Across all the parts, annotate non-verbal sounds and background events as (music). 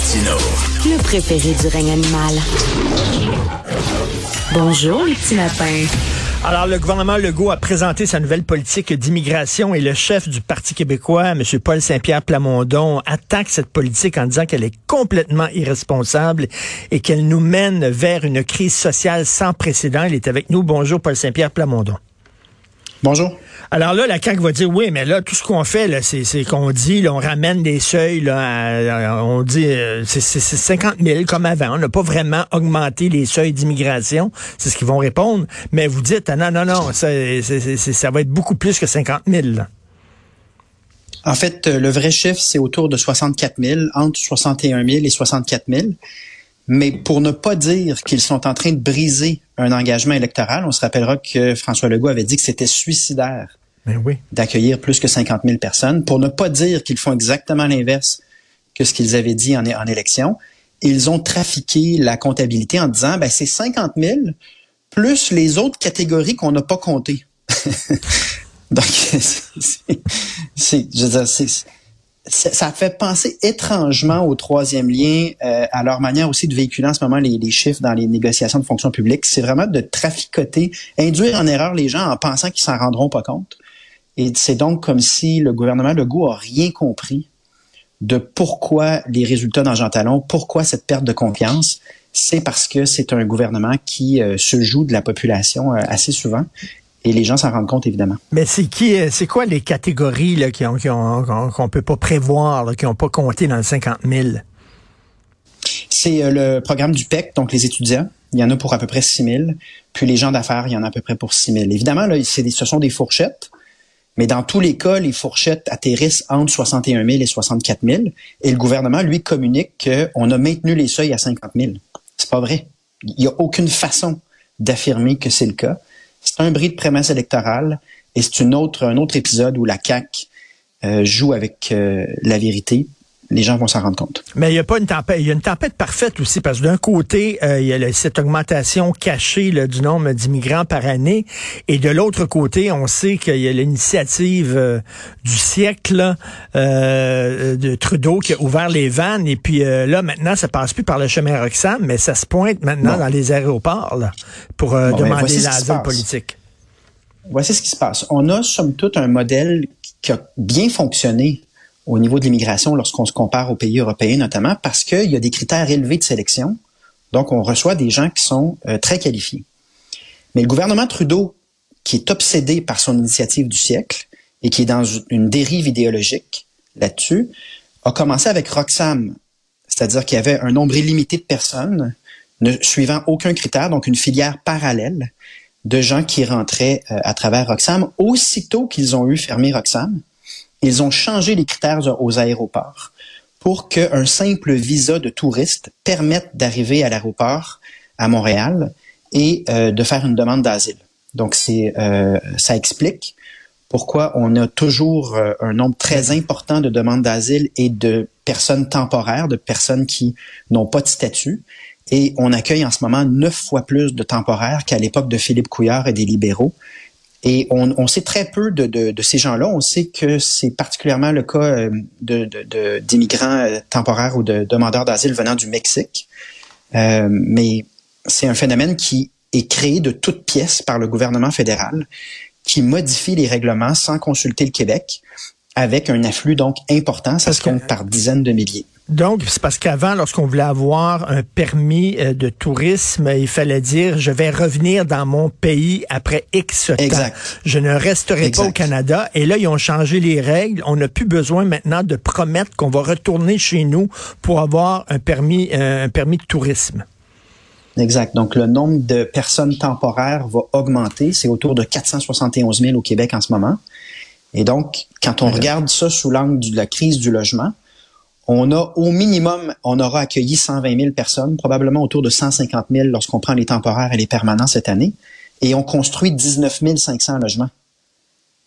Le préféré du règne animal. Bonjour, les petits lapins. Alors, le gouvernement Legault a présenté sa nouvelle politique d'immigration et le chef du Parti québécois, M. Paul Saint-Pierre Plamondon, attaque cette politique en disant qu'elle est complètement irresponsable et qu'elle nous mène vers une crise sociale sans précédent. Il est avec nous. Bonjour, Paul Saint-Pierre Plamondon. Bonjour. Alors là, la CAQ va dire oui, mais là, tout ce qu'on fait, là, c'est, qu'on dit, là, on ramène des seuils, là, on dit euh, c'est, 50 000 comme avant. On n'a pas vraiment augmenté les seuils d'immigration. C'est ce qu'ils vont répondre. Mais vous dites, ah, non, non, non, ça, ça va être beaucoup plus que 50 000. En fait, euh, le vrai chiffre, c'est autour de 64 000, entre 61 000 et 64 000 mais pour ne pas dire qu'ils sont en train de briser un engagement électoral, on se rappellera que François Legault avait dit que c'était suicidaire oui. d'accueillir plus que 50 000 personnes. Pour ne pas dire qu'ils font exactement l'inverse que ce qu'ils avaient dit en, en élection, ils ont trafiqué la comptabilité en disant, ben c'est 50 000 plus les autres catégories qu'on n'a pas comptées. (laughs) Donc, (laughs) c'est, ça fait penser étrangement au troisième lien, euh, à leur manière aussi de véhiculer en ce moment les, chiffres dans les négociations de fonction publique. C'est vraiment de traficoter, induire en erreur les gens en pensant qu'ils s'en rendront pas compte. Et c'est donc comme si le gouvernement Legault a rien compris de pourquoi les résultats dans pourquoi cette perte de confiance. C'est parce que c'est un gouvernement qui euh, se joue de la population euh, assez souvent et les gens s'en rendent compte, évidemment. Mais c'est qui, euh, c'est quoi les catégories là, qui ont, qu'on peut pas prévoir, qui n'ont pas compté dans le 50 000? C'est euh, le programme du PEC, donc les étudiants. Il y en a pour à peu près 6 000. Puis les gens d'affaires, il y en a à peu près pour 6 000. Évidemment, là, c'est ce sont des fourchettes. Mais dans tous les cas, les fourchettes atterrissent entre 61 000 et 64 000. Et le gouvernement, lui, communique qu'on a maintenu les seuils à 50 000. C'est pas vrai. Il n'y a aucune façon d'affirmer que c'est le cas. C'est un bris de prémisse électorale et c'est une autre, un autre épisode où la CAQ euh, joue avec euh, la vérité les gens vont s'en rendre compte. Mais il n'y a pas une tempête. Il y a une tempête parfaite aussi, parce que d'un côté, euh, il y a cette augmentation cachée du nombre d'immigrants par année, et de l'autre côté, on sait qu'il y a l'initiative du siècle de Trudeau qui a ouvert les vannes, et puis là, maintenant, ça passe plus par le chemin Roxham, mais ça se pointe maintenant dans les aéroports pour demander l'asile politique. Voici ce qui se passe. On a, somme toute, un modèle qui a bien fonctionné au niveau de l'immigration lorsqu'on se compare aux pays européens notamment, parce qu'il y a des critères élevés de sélection. Donc, on reçoit des gens qui sont euh, très qualifiés. Mais le gouvernement Trudeau, qui est obsédé par son initiative du siècle et qui est dans une dérive idéologique là-dessus, a commencé avec Roxham, c'est-à-dire qu'il y avait un nombre illimité de personnes ne suivant aucun critère, donc une filière parallèle de gens qui rentraient euh, à travers Roxham. Aussitôt qu'ils ont eu fermé Roxham, ils ont changé les critères aux aéroports pour qu'un simple visa de touriste permette d'arriver à l'aéroport à Montréal et euh, de faire une demande d'asile. Donc, c'est euh, ça explique pourquoi on a toujours euh, un nombre très important de demandes d'asile et de personnes temporaires, de personnes qui n'ont pas de statut. Et on accueille en ce moment neuf fois plus de temporaires qu'à l'époque de Philippe Couillard et des libéraux. Et on, sait très peu de, ces gens-là. On sait que c'est particulièrement le cas euh, de, d'immigrants euh, temporaires ou de demandeurs d'asile venant du Mexique. Euh, mais c'est un phénomène qui est créé de toutes pièces par le gouvernement fédéral, qui modifie les règlements sans consulter le Québec, avec un afflux donc important, ça se compte par dizaines de milliers. Donc, c'est parce qu'avant, lorsqu'on voulait avoir un permis euh, de tourisme, il fallait dire, je vais revenir dans mon pays après X temps. Je ne resterai pas au Canada. Et là, ils ont changé les règles. On n'a plus besoin maintenant de promettre qu'on va retourner chez nous pour avoir un permis, euh, un permis de tourisme. Exact. Donc, le nombre de personnes temporaires va augmenter. C'est autour de 471 000 au Québec en ce moment. Et donc, quand on regarde ça sous l'angle de la crise du logement, on a au minimum, on aura accueilli 120 000 personnes, probablement autour de 150 000 lorsqu'on prend les temporaires et les permanents cette année, et on construit 19 500 logements.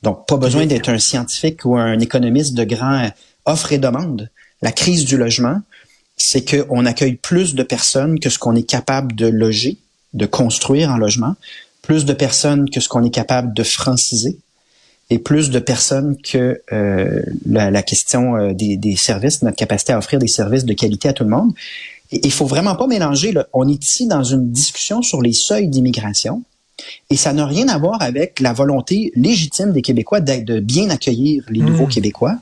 Donc, pas besoin d'être un scientifique ou un économiste de grand offre et demande. La crise du logement, c'est qu'on accueille plus de personnes que ce qu'on est capable de loger, de construire en logement, plus de personnes que ce qu'on est capable de franciser, et plus de personnes que euh, la, question euh, des, des, services, notre capacité à offrir des services de qualité à tout le monde. Et il faut vraiment pas mélanger. Là. On est ici dans une discussion sur les seuils d'immigration. Et ça n'a rien à voir avec la volonté légitime des Québécois de bien accueillir les nouveaux mmh. Québécois.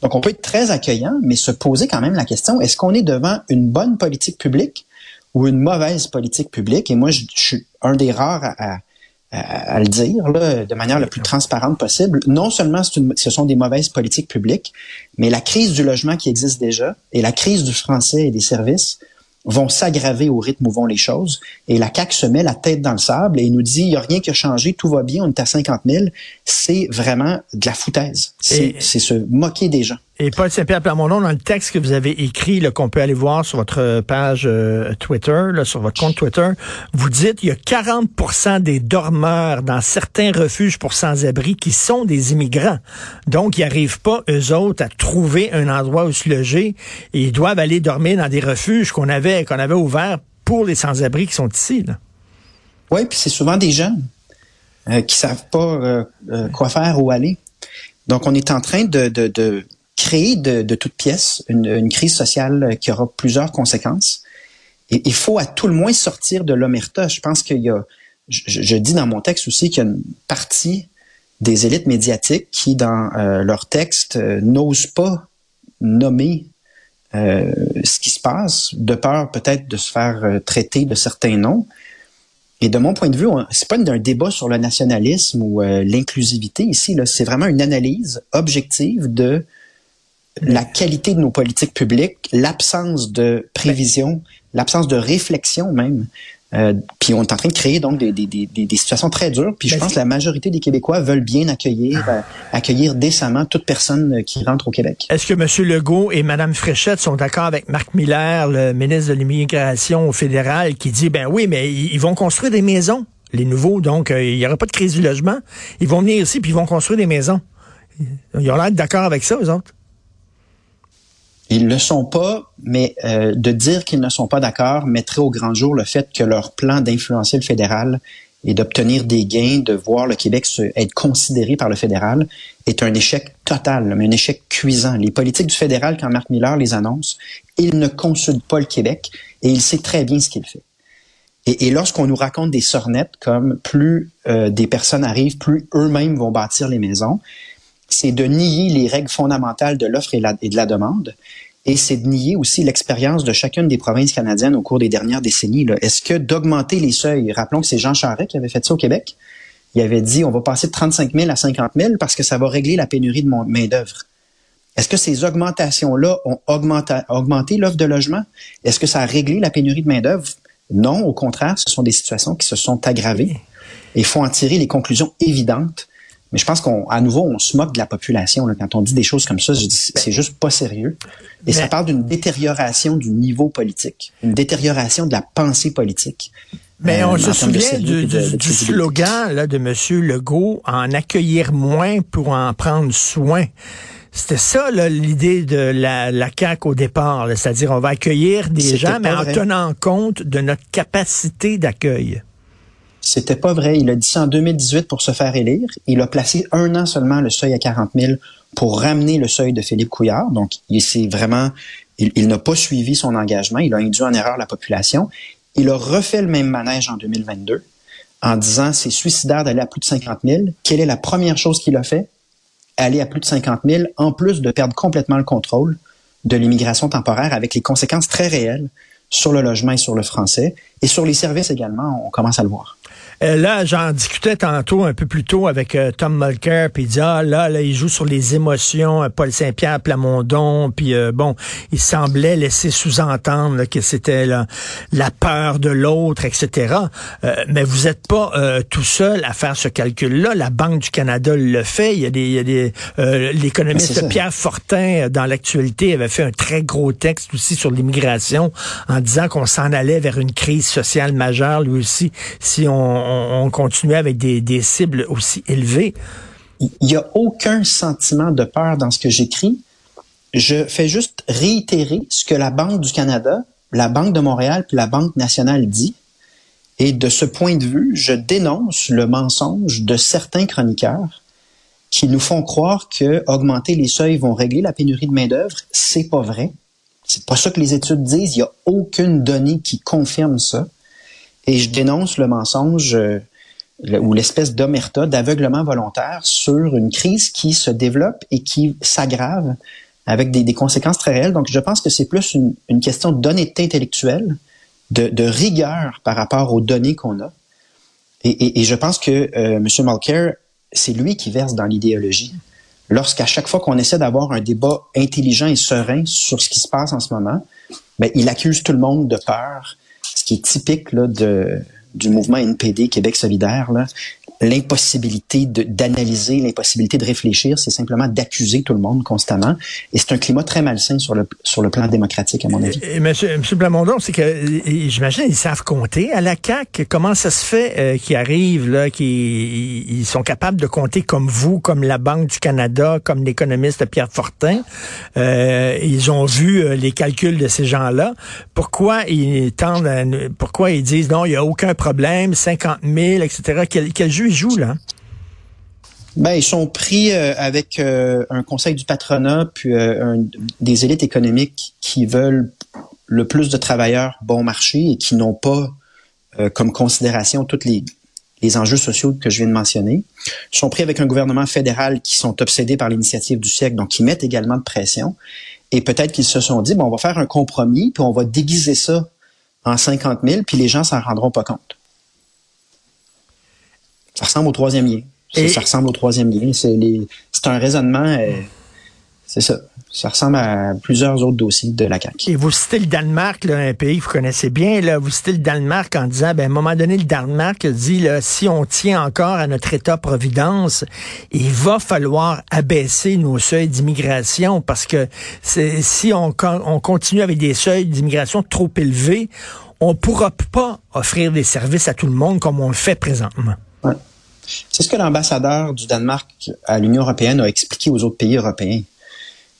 Donc, on peut être très accueillant, mais se poser quand même la question, est-ce qu'on est devant une bonne politique publique ou une mauvaise politique publique? Et moi, je, suis un des rares à, à, le dire là, de manière la plus transparente possible. Non seulement ce sont des mauvaises politiques publiques, mais la crise du logement qui existe déjà et la crise du français et des services vont s'aggraver au rythme où vont les choses. Et la CAQ se met la tête dans le sable et nous dit, il n'y a rien qui a changé, tout va bien, on est à 50 000. C'est vraiment de la foutaise. C'est se moquer des gens. Et Paul Saint-Pierre Plamondon, dans le texte que vous avez écrit, qu'on peut aller voir sur votre page euh, Twitter, là, sur votre compte Twitter, vous dites il y a 40% des dormeurs dans certains refuges pour sans-abri qui sont des immigrants. Donc, ils n'arrivent pas, eux autres, à trouver un endroit où se loger et ils doivent aller dormir dans des refuges qu'on avait, qu'on avait ouverts pour les sans-abri qui sont ici. Oui, puis c'est souvent des jeunes euh, qui savent pas euh, euh, quoi faire ou aller. Donc, on est en train de, de, de créer de, toutes pièces une, crise sociale qui aura plusieurs conséquences. Et il faut à tout le moins sortir de l'omerta. Je pense qu'il y a, je, dis dans mon texte aussi qu'il y a une partie des élites médiatiques qui, dans euh, leur texte, euh, n'osent pas nommer euh, ce qui se passe, de peur peut-être de se faire traiter de certains noms. Et de mon point de vue, c'est pas un débat sur le nationalisme ou l'inclusivité ici. C'est vraiment une analyse objective de la qualité de nos politiques publiques, l'absence de prévision, l'absence de réflexion même. Euh, puis on est en train de créer donc des, des, des, des situations très dures. Puis je ben, pense que la majorité des Québécois veulent bien accueillir, euh, accueillir décemment toute personne euh, qui rentre au Québec. Est-ce que M. Legault et Mme Fréchette sont d'accord avec Marc Miller, le ministre de l'immigration au fédéral, qui dit ben oui, mais ils vont construire des maisons, les nouveaux, donc il n'y aura pas de crise du logement. Ils vont venir ici puis ils vont construire des maisons. Ils ont l'air d'accord avec ça, eux autres. Ils le sont pas, mais euh, de dire qu'ils ne sont pas d'accord mettrait au grand jour le fait que leur plan d'influencer le fédéral et d'obtenir des gains, de voir le Québec être considéré par le fédéral, est un échec total, un échec cuisant. Les politiques du fédéral, quand Marc Miller les annonce, il ne consulte pas le Québec et il sait très bien ce qu'il fait. Et, lorsqu'on nous raconte des sornettes comme plus euh, des personnes arrivent, plus eux-mêmes vont bâtir les maisons, c'est de nier les règles fondamentales de l'offre et, de la demande. Et c'est de nier aussi l'expérience de chacune des provinces canadiennes au cours des dernières décennies. Est-ce que d'augmenter les seuils, rappelons que c'est Jean Charest qui avait fait ça au Québec, il avait dit on va passer de 35 000 à 50 000 parce que ça va régler la pénurie de main-d'œuvre. Est-ce que ces augmentations-là ont augmenté, augmenté l'offre de logement? Est-ce que ça a réglé la pénurie de main-d'œuvre? Non, au contraire, ce sont des situations qui se sont aggravées. Et il faut en tirer les conclusions évidentes mais je pense qu'à nouveau, on se moque de la population. Là. Quand on dit des choses comme ça, c'est juste pas sérieux. Et ça parle d'une détérioration du niveau politique, une détérioration de la pensée politique. Mais on euh, se souvient du, slogan là, de M. Legault, en accueillir moins pour en prendre soin. C'était ça l'idée de la, la CAQ au départ, c'est-à-dire on va accueillir des gens, mais en tenant compte de notre capacité d'accueil. C'était pas vrai. Il a dit ça en 2018 pour se faire élire. Il a placé un an seulement le seuil à 40 000 pour ramener le seuil de Philippe Couillard. Donc, il vraiment, il, n'a pas suivi son engagement. Il a induit en erreur la population. Il a refait le même manège en 2022 en disant c'est suicidaire d'aller à plus de 50 000. Quelle est la première chose qu'il a fait? Aller à plus de 50 000, en plus de perdre complètement le contrôle de l'immigration temporaire avec les conséquences très réelles sur le logement et sur le français et sur les services également, on commence à le voir. Euh, là, j'en discutais tantôt, un peu plus tôt, avec euh, Tom Mulcair, puis il dit, ah, là, là, il joue sur les émotions, euh, Paul Saint-Pierre Plamondon, puis bon, il semblait laisser sous-entendre que c'était la peur de l'autre, etc. mais vous n'êtes pas tout seul à faire ce calcul-là. La Banque du Canada le fait. Il y a des, il y a des l'économiste Pierre Fortin, dans l'actualité, avait fait un très gros texte aussi sur l'immigration en disant qu'on s'en allait vers une crise sociale majeure, lui aussi, si on on, continuait avec des, cibles aussi élevées. Il n'y a aucun sentiment de peur dans ce que j'écris. Je fais juste réitérer ce que la Banque du Canada, la Banque de Montréal puis la Banque nationale dit. Et de ce point de vue, je dénonce le mensonge de certains chroniqueurs qui nous font croire que augmenter les seuils vont régler la pénurie de main d'œuvre. C'est pas vrai. C'est pas ça que les études disent. Il y a aucune donnée qui confirme ça. Et je dénonce le mensonge euh, ou l'espèce d'omerta, d'aveuglement volontaire sur une crise qui se développe et qui s'aggrave avec des, conséquences très réelles. Donc, je pense que c'est plus une, question d'honnêteté intellectuelle, de, rigueur par rapport aux données qu'on a. Et, je pense que euh, M. Mulcair, c'est lui qui verse dans l'idéologie. Lorsqu'à chaque fois qu'on essaie d'avoir un débat intelligent et serein sur ce qui se passe en ce moment, ben, il accuse tout le monde de peur, ce qui est typique là, de, du mouvement NPD Québec solidaire. Là l'impossibilité d'analyser, l'impossibilité de réfléchir, c'est simplement d'accuser tout le monde constamment. Et c'est un climat très malsain sur le, sur le plan démocratique, à mon avis. Et, monsieur, monsieur Blamondon, c'est que j'imagine ils savent compter à la CAQ. Comment ça se fait euh, qu'ils arrivent, là, qu'ils ils sont capables de compter comme vous, comme la Banque du Canada, comme l'économiste Pierre Fortin? Euh, ils ont vu euh, les calculs de ces gens-là. Pourquoi ils tendent pourquoi ils disent non, il n'y a aucun problème, 50 000, etc. Quel, quel jeu jouent là? Ben, ils sont pris euh, avec euh, un conseil du patronat puis euh, des élites économiques qui veulent le plus de travailleurs bon marché et qui n'ont pas comme considération tous les, les enjeux sociaux que je viens de mentionner. Ils sont pris avec un gouvernement fédéral qui sont obsédés par l'initiative du siècle, donc qui mettent également de pression. Et peut-être qu'ils se sont dit, bon, on va faire un compromis, puis on va déguiser ça en 50 000, puis les gens s'en rendront pas compte. Ça ressemble au troisième lien. Ça ressemble au troisième lien. C'est un raisonnement, euh, c'est ça. Ça ressemble à plusieurs autres dossiers de la CAQ. Et vous citez le Danemark, là, un pays que vous connaissez bien, là, vous citez le Danemark en disant, ben, à un moment donné, le Danemark dit, là, si on tient encore à notre État-providence, il va falloir abaisser nos seuils d'immigration parce que si on, on continue avec des seuils d'immigration trop élevés, on pourra pas offrir des services à tout le monde comme on le fait présentement. C'est ce que l'ambassadeur du Danemark à l'Union européenne a expliqué aux autres pays européens.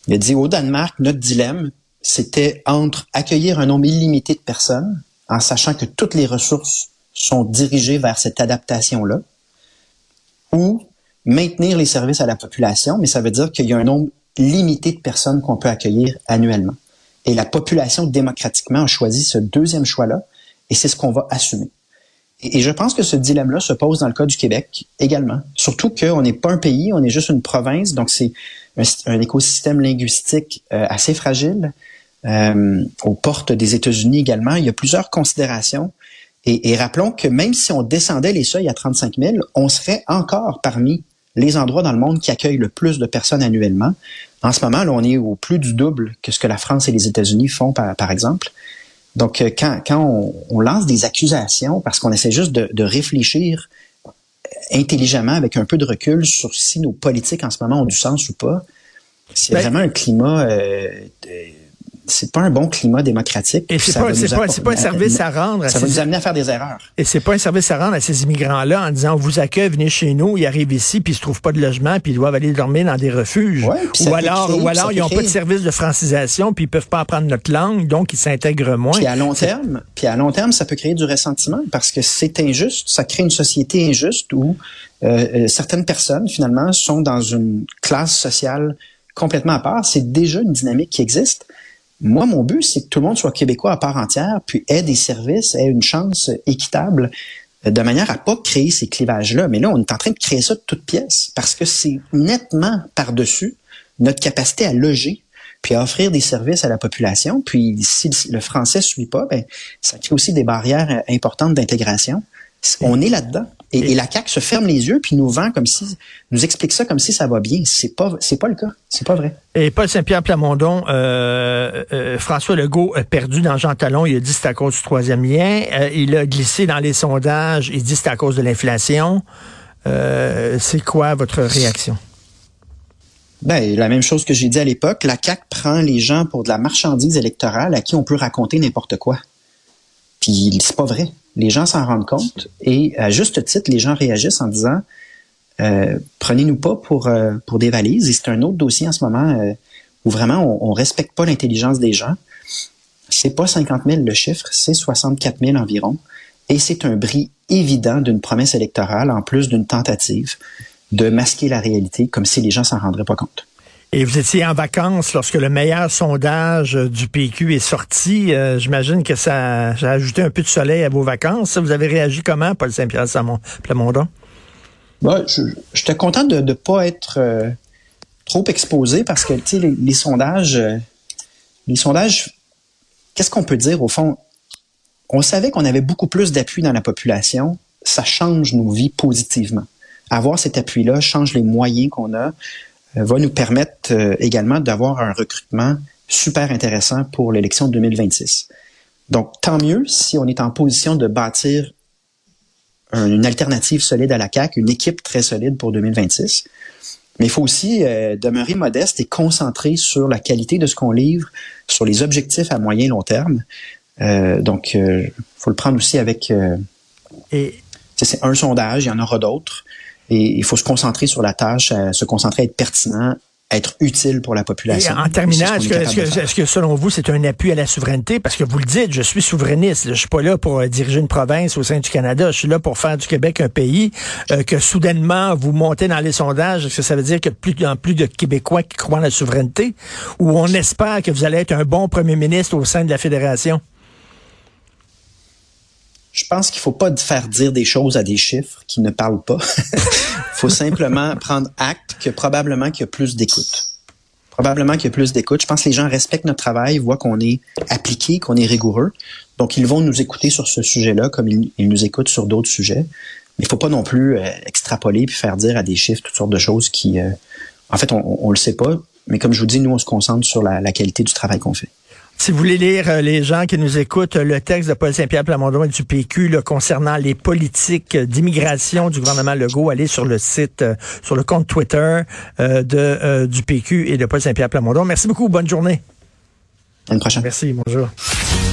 Il a dit au Danemark, notre dilemme, c'était entre accueillir un nombre illimité de personnes, en sachant que toutes les ressources sont dirigées vers cette adaptation-là, ou maintenir les services à la population, mais ça veut dire qu'il y a un nombre limité de personnes qu'on peut accueillir annuellement. Et la population démocratiquement a choisi ce deuxième choix-là, et c'est ce qu'on va assumer. Et je pense que ce dilemme-là se pose dans le cas du Québec également. Surtout qu'on n'est pas un pays, on est juste une province, donc c'est un, écosystème linguistique euh, assez fragile. Euh, aux portes des États-Unis également, il y a plusieurs considérations. Et, rappelons que même si on descendait les seuils à 35 000, on serait encore parmi les endroits dans le monde qui accueillent le plus de personnes annuellement. En ce moment, là, on est au plus du double que ce que la France et les États-Unis font, par exemple. Donc, euh, quand, quand on, lance des accusations parce qu'on essaie juste de, de, réfléchir intelligemment avec un peu de recul sur si nos politiques en ce moment ont du sens ou pas, c'est ben vraiment un climat euh, c'est pas un bon climat démocratique. Et c'est pas, pas, pas, un service à rendre. ça va nous amener à faire des erreurs. Et c'est pas un service à rendre à ces immigrants-là en disant on vous accueille, venez chez nous, ils arrivent ici, puis ils se trouvent pas de logement, puis ils doivent aller dormir dans des refuges. ou alors, ou alors ils n'ont pas de service de francisation, puis ils peuvent pas apprendre notre langue, donc ils s'intègrent moins. Puis à long terme, puis à long terme, ça peut créer du ressentiment parce que c'est injuste, ça crée une société injuste où euh, euh, certaines personnes finalement sont dans une classe sociale complètement à part. C'est déjà une dynamique qui existe. Moi, mon but, c'est que tout le monde soit québécois à part entière, puis ait des services, ait une chance équitable, euh, de manière à pas créer ces clivages-là. Mais là, on est en train de créer ça de toutes pièces, parce que c'est nettement par-dessus notre capacité à loger, puis à offrir des services à la population. Puis si le français suit pas, ben ça crée aussi des barrières euh, importantes d'intégration. On est là-dedans. Et, la CAQ se ferme les yeux puis nous vend comme si, nous explique ça comme si ça va bien. C'est pas, c'est pas le cas. C'est pas vrai. Et Paul Saint-Pierre Plamondon, euh, euh, François Legault a perdu dans Jean Talon. Il a dit c'est à cause du troisième lien. Euh, il a glissé dans les sondages. Il dit c'est à cause de l'inflation. c'est quoi votre réaction? Ben, la même chose que j'ai dit à l'époque. La CAQ prend les gens pour de la marchandise électorale à qui on peut raconter n'importe quoi. Puis c'est pas vrai. Les gens s'en rendent compte et à juste titre, les gens réagissent en disant euh, prenez-nous pas pour euh, pour des valises. Et c'est un autre dossier en ce moment euh, où vraiment on, on respecte pas l'intelligence des gens. C'est pas 50 000 le chiffre, c'est 64 000 environ. Et c'est un bris évident d'une promesse électorale en plus d'une tentative. de masquer la réalité comme si les gens s'en rendraient pas compte. Et vous étiez en vacances lorsque le meilleur sondage du PQ est sorti. Euh, j'imagine que ça, a ajouté un peu de soleil à vos vacances. Vous avez réagi comment, Paul Saint-Pierre Plamondon? Bah, j'étais content de ne pas être euh, trop exposé parce que les, sondages, euh, les sondages, qu'est-ce qu'on peut dire au fond? On savait qu'on avait beaucoup plus d'appui dans la population. Ça change nos vies positivement. Avoir cet appui-là change les moyens qu'on a. Euh, va nous permettre euh, également d'avoir un recrutement super intéressant pour l'élection de 2026. Donc, tant mieux si on est en position de bâtir une alternative solide à la CAQ, une équipe très solide pour 2026. Mais il faut aussi euh, demeurer modeste et concentré sur la qualité de ce qu'on livre, sur les objectifs à moyen et long terme. donc, il faut le prendre aussi avec... et c'est un sondage, il y en aura d'autres. Et il faut se concentrer sur la tâche, se concentrer à être pertinent, être utile pour la population. Et en terminant, est-ce que, selon vous, c'est un appui à la souveraineté? Parce que vous le dites, je suis souverainiste. Je suis pas là pour euh, diriger une province au sein du Canada. Je suis là pour faire du Québec un pays euh, que soudainement vous montez dans les sondages. Est-ce que ça veut dire qu'il y a plus en plus de Québécois qui croient en la souveraineté? Ou on espère que vous allez être un bon premier ministre au sein de la fédération? Je pense qu'il faut pas faire dire des choses à des chiffres qui ne parlent pas. Il (laughs) faut simplement prendre acte que probablement qu'il y a plus d'écoute. Probablement qu'il y a plus d'écoute. Je pense que les gens respectent notre travail, voient qu'on est appliqué, qu'on est rigoureux. Donc, ils vont nous écouter sur ce sujet-là comme ils, nous écoutent sur d'autres sujets. Mais il faut pas non plus euh, extrapoler puis faire dire à des chiffres toutes sortes de choses qui, euh, en fait, on, on, le sait pas. Mais comme je vous dis, nous, on se concentre sur la qualité du travail qu'on fait. Si vous voulez lire, euh, les gens qui nous écoutent, le texte de Paul Saint-Pierre Plamondon et du PQ concernant les politiques d'immigration du gouvernement Legault, allez sur le site, euh, sur le compte Twitter euh, de, du PQ et de Paul Saint-Pierre Plamondon. Merci beaucoup. Bonne journée. À une prochaine. Merci. Bonjour.